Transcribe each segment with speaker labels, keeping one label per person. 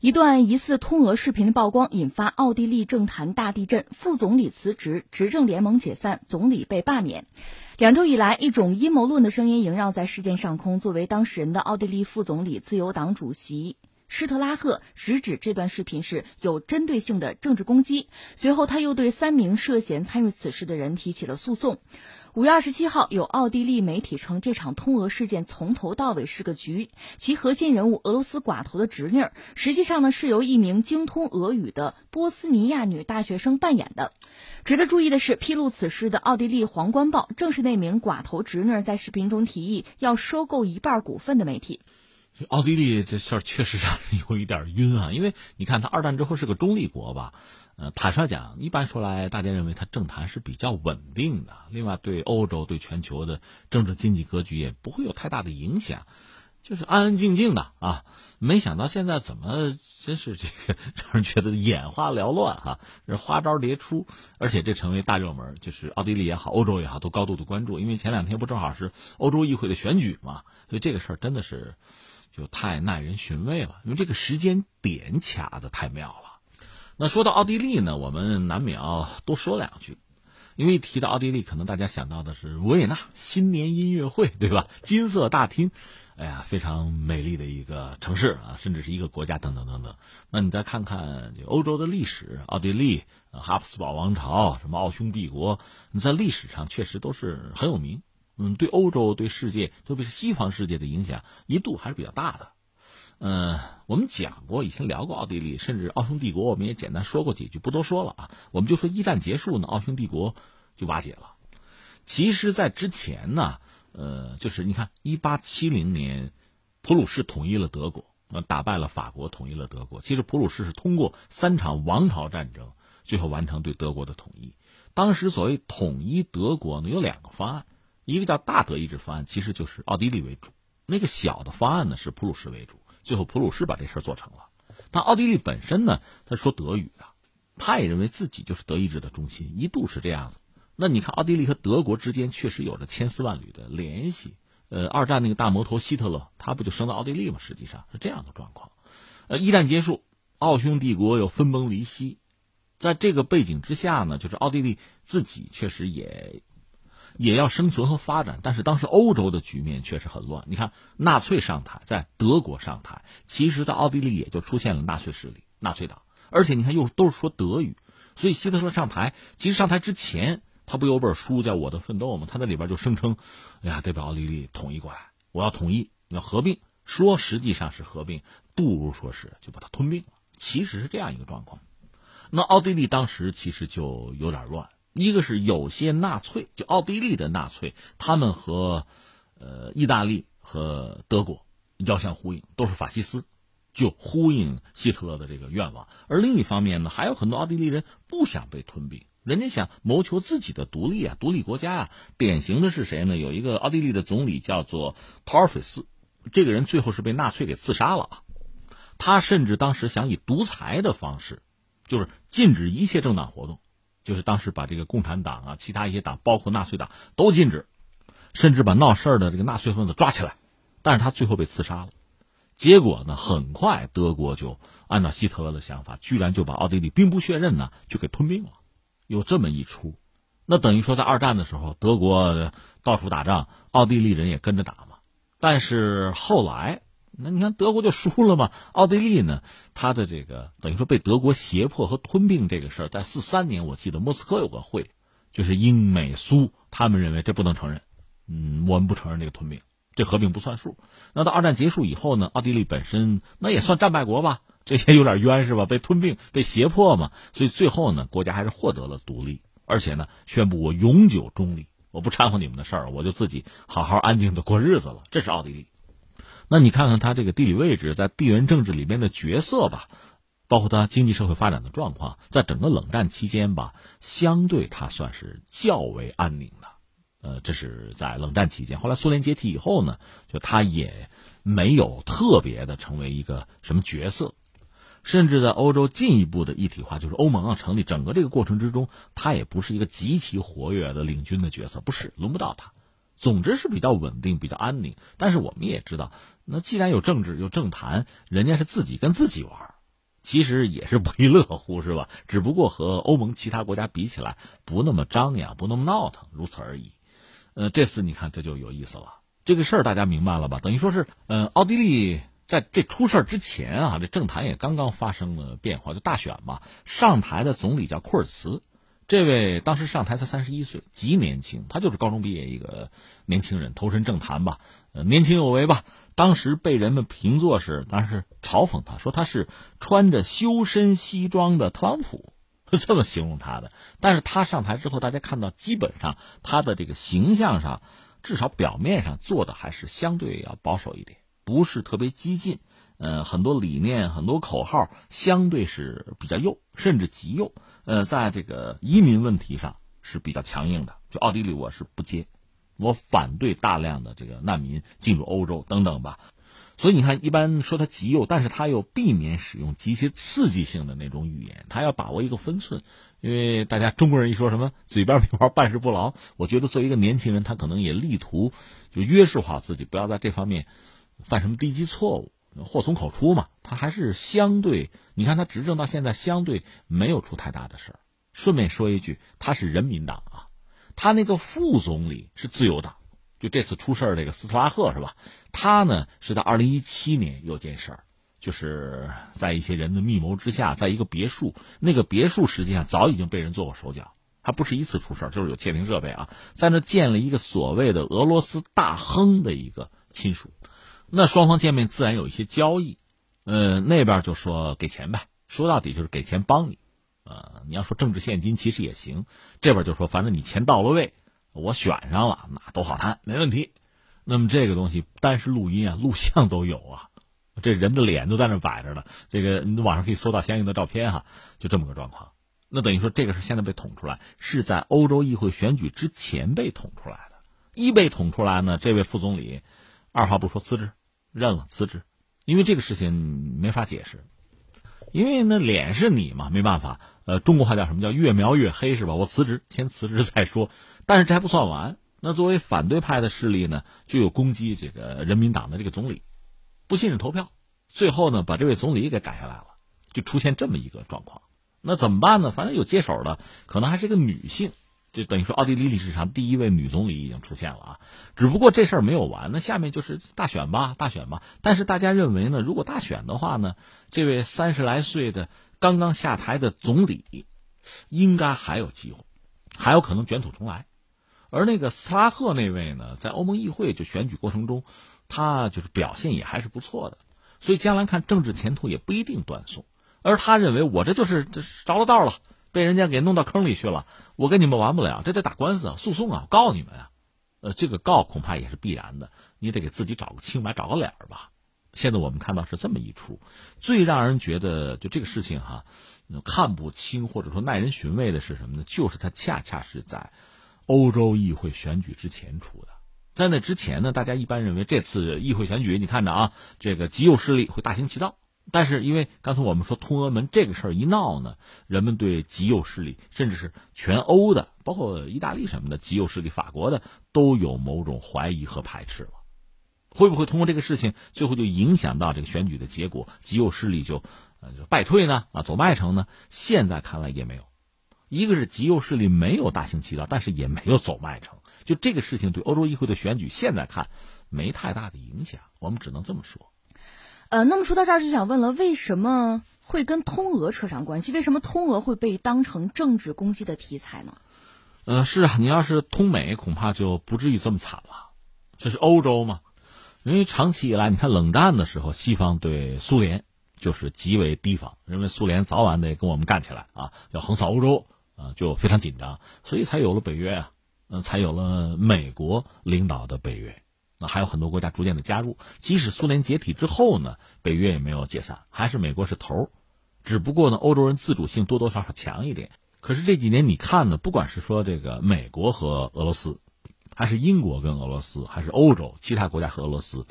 Speaker 1: 一段疑似通俄视频的曝光，引发奥地利政坛大地震，副总理辞职，执政联盟解散，总理被罢免。两周以来，一种阴谋论的声音萦绕在事件上空。作为当事人的奥地利副总理、自由党主席。施特拉赫直指这段视频是有针对性的政治攻击，随后他又对三名涉嫌参与此事的人提起了诉讼。五月二十七号，有奥地利媒体称这场通俄事件从头到尾是个局，其核心人物俄罗斯寡头的侄女，实际上呢是由一名精通俄语的波斯尼亚女大学生扮演的。值得注意的是，披露此事的奥地利《皇冠报》正是那名寡头侄女在视频中提议要收购一半股份的媒体。
Speaker 2: 奥地利这事儿确实让人有一点晕啊，因为你看，他二战之后是个中立国吧，呃，坦率讲，一般说来，大家认为他政坛是比较稳定的，另外对欧洲、对全球的政治经济格局也不会有太大的影响，就是安安静静的啊。没想到现在怎么真是这个让人觉得眼花缭乱哈，这花招迭出，而且这成为大热门，就是奥地利也好，欧洲也好，都高度的关注，因为前两天不正好是欧洲议会的选举嘛，所以这个事儿真的是。就太耐人寻味了，因为这个时间点卡的太妙了。那说到奥地利呢，我们难免要多说两句，因为一提到奥地利，可能大家想到的是维也纳新年音乐会，对吧？金色大厅，哎呀，非常美丽的一个城市啊，甚至是一个国家等等等等。那你再看看欧洲的历史，奥地利、哈布斯堡王朝、什么奥匈帝国，你在历史上确实都是很有名。嗯，对欧洲、对世界，特别是西方世界的影响，一度还是比较大的。嗯，我们讲过，以前聊过奥地利，甚至奥匈帝国，我们也简单说过几句，不多说了啊。我们就说一战结束呢，奥匈帝国就瓦解了。其实，在之前呢，呃，就是你看，一八七零年，普鲁士统一了德国，呃，打败了法国，统一了德国。其实，普鲁士是通过三场王朝战争，最后完成对德国的统一。当时所谓统一德国呢，有两个方案。一个叫大德意志方案，其实就是奥地利为主；那个小的方案呢是普鲁士为主。最后普鲁士把这事儿做成了。但奥地利本身呢，他说德语的，他也认为自己就是德意志的中心，一度是这样子。那你看，奥地利和德国之间确实有着千丝万缕的联系。呃，二战那个大魔头希特勒，他不就生在奥地利吗？实际上是这样的状况。呃，一战结束，奥匈帝国又分崩离析，在这个背景之下呢，就是奥地利自己确实也。也要生存和发展，但是当时欧洲的局面确实很乱。你看，纳粹上台，在德国上台，其实，在奥地利也就出现了纳粹势力、纳粹党。而且，你看，又都是说德语，所以希特勒上台，其实上台之前，他不有本书叫《我的奋斗》吗？他在里边就声称：“哎呀，得把奥地利统一过来，我要统一，要合并。”说实际上是合并，不如说是就把它吞并了。其实是这样一个状况。那奥地利当时其实就有点乱。一个是有些纳粹，就奥地利的纳粹，他们和，呃，意大利和德国遥相呼应，都是法西斯，就呼应希特勒的这个愿望。而另一方面呢，还有很多奥地利人不想被吞并，人家想谋求自己的独立啊，独立国家啊。典型的是谁呢？有一个奥地利的总理叫做陶尔斐斯，这个人最后是被纳粹给刺杀了啊。他甚至当时想以独裁的方式，就是禁止一切政党活动。就是当时把这个共产党啊，其他一些党，包括纳粹党都禁止，甚至把闹事儿的这个纳粹分子抓起来，但是他最后被刺杀了。结果呢，很快德国就按照希特勒的想法，居然就把奥地利兵不血刃呢就给吞并了。有这么一出，那等于说在二战的时候，德国到处打仗，奥地利人也跟着打嘛。但是后来。那你看德国就输了嘛？奥地利呢？他的这个等于说被德国胁迫和吞并这个事儿，在四三年我记得莫斯科有个会，就是英美苏他们认为这不能承认，嗯，我们不承认这个吞并，这合并不算数。那到二战结束以后呢？奥地利本身那也算战败国吧？这些有点冤是吧？被吞并、被胁迫嘛？所以最后呢，国家还是获得了独立，而且呢，宣布我永久中立，我不掺和你们的事儿，我就自己好好安静的过日子了。这是奥地利。那你看看它这个地理位置，在地缘政治里面的角色吧，包括它经济社会发展的状况，在整个冷战期间吧，相对它算是较为安宁的。呃，这是在冷战期间。后来苏联解体以后呢，就它也没有特别的成为一个什么角色，甚至在欧洲进一步的一体化，就是欧盟啊成立，整个这个过程之中，它也不是一个极其活跃的领军的角色，不是轮不到它。总之是比较稳定、比较安宁，但是我们也知道，那既然有政治、有政坛，人家是自己跟自己玩其实也是不亦乐乎，是吧？只不过和欧盟其他国家比起来，不那么张扬，不那么闹腾，如此而已。呃，这次你看这就有意思了，这个事儿大家明白了吧？等于说是，嗯，奥地利在这出事儿之前啊，这政坛也刚刚发生了变化，就大选嘛，上台的总理叫库尔茨。这位当时上台才三十一岁，极年轻，他就是高中毕业一个年轻人，投身政坛吧，呃，年轻有为吧。当时被人们评作是，当时嘲讽他，说他是穿着修身西装的特朗普，这么形容他的。但是他上台之后，大家看到，基本上他的这个形象上，至少表面上做的还是相对要保守一点，不是特别激进。呃，很多理念、很多口号，相对是比较右，甚至极右。呃，在这个移民问题上是比较强硬的，就奥地利我是不接，我反对大量的这个难民进入欧洲等等吧。所以你看，一般说他极右，但是他又避免使用极其刺激性的那种语言，他要把握一个分寸。因为大家中国人一说什么嘴边没花办事不牢，我觉得作为一个年轻人，他可能也力图就约束好自己，不要在这方面犯什么低级错误。祸从口出嘛，他还是相对，你看他执政到现在，相对没有出太大的事儿。顺便说一句，他是人民党啊，他那个副总理是自由党，就这次出事儿这个斯特拉赫是吧？他呢是在二零一七年有件事儿，就是在一些人的密谋之下，在一个别墅，那个别墅实际上早已经被人做过手脚，他不是一次出事儿，就是有窃听设备啊，在那建了一个所谓的俄罗斯大亨的一个亲属。那双方见面自然有一些交易，呃，那边就说给钱呗，说到底就是给钱帮你，呃，你要说政治现金其实也行，这边就说反正你钱到了位，我选上了，那都好谈，没问题。那么这个东西单是录音啊，录像都有啊，这人的脸都在那摆着呢，这个你网上可以搜到相应的照片哈，就这么个状况。那等于说这个是现在被捅出来，是在欧洲议会选举之前被捅出来的，一被捅出来呢，这位副总理二话不说辞职。认了辞职，因为这个事情没法解释，因为那脸是你嘛，没办法。呃，中国话叫什么叫越描越黑是吧？我辞职，先辞职再说。但是这还不算完，那作为反对派的势力呢，就有攻击这个人民党的这个总理，不信任投票，最后呢把这位总理给赶下来了，就出现这么一个状况。那怎么办呢？反正有接手的，可能还是个女性。就等于说，奥地利历史上第一位女总理已经出现了啊！只不过这事儿没有完，那下面就是大选吧，大选吧。但是大家认为呢，如果大选的话呢，这位三十来岁的刚刚下台的总理，应该还有机会，还有可能卷土重来。而那个斯拉赫那位呢，在欧盟议会就选举过程中，他就是表现也还是不错的，所以将来看政治前途也不一定断送。而他认为，我这就是这着了道了。被人家给弄到坑里去了，我跟你们玩不了，这得打官司啊，诉讼啊，告你们啊，呃，这个告恐怕也是必然的，你得给自己找个清白，找个脸儿吧。现在我们看到是这么一出，最让人觉得就这个事情哈，看不清或者说耐人寻味的是什么呢？就是它恰恰是在欧洲议会选举之前出的，在那之前呢，大家一般认为这次议会选举，你看着啊，这个极右势力会大行其道。但是，因为刚才我们说通俄门这个事儿一闹呢，人们对极右势力，甚至是全欧的，包括意大利什么的极右势力，法国的都有某种怀疑和排斥了。会不会通过这个事情，最后就影响到这个选举的结果？极右势力就呃就败退呢？啊，走麦城呢？现在看来也没有。一个是极右势力没有大行其道，但是也没有走麦城。就这个事情对欧洲议会的选举，现在看没太大的影响。我们只能这么说。
Speaker 1: 呃，那么说到这儿就想问了，为什么会跟通俄扯上关系？为什么通俄会被当成政治攻击的题材呢？
Speaker 2: 呃，是啊，你要是通美，恐怕就不至于这么惨了。这是欧洲嘛？因为长期以来，你看冷战的时候，西方对苏联就是极为提防，认为苏联早晚得跟我们干起来啊，要横扫欧洲啊，就非常紧张，所以才有了北约啊，嗯，才有了美国领导的北约。那还有很多国家逐渐的加入，即使苏联解体之后呢，北约也没有解散，还是美国是头儿只不过呢，欧洲人自主性多多少少强一点。可是这几年你看呢，不管是说这个美国和俄罗斯，还是英国跟俄罗斯，还是欧洲其他国家和俄罗斯，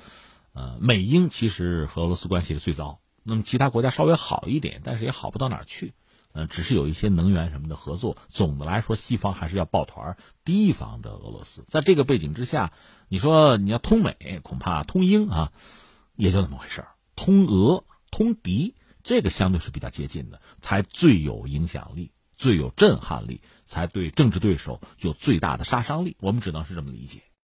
Speaker 2: 呃，美英其实和俄罗斯关系是最糟。那么其他国家稍微好一点，但是也好不到哪儿去。呃，只是有一些能源什么的合作。总的来说，西方还是要抱团提防着俄罗斯。在这个背景之下。你说你要通美，恐怕通英啊，也就那么回事儿。通俄、通敌，这个相对是比较接近的，才最有影响力、最有震撼力，才对政治对手有最大的杀伤力。我们只能是这么理解。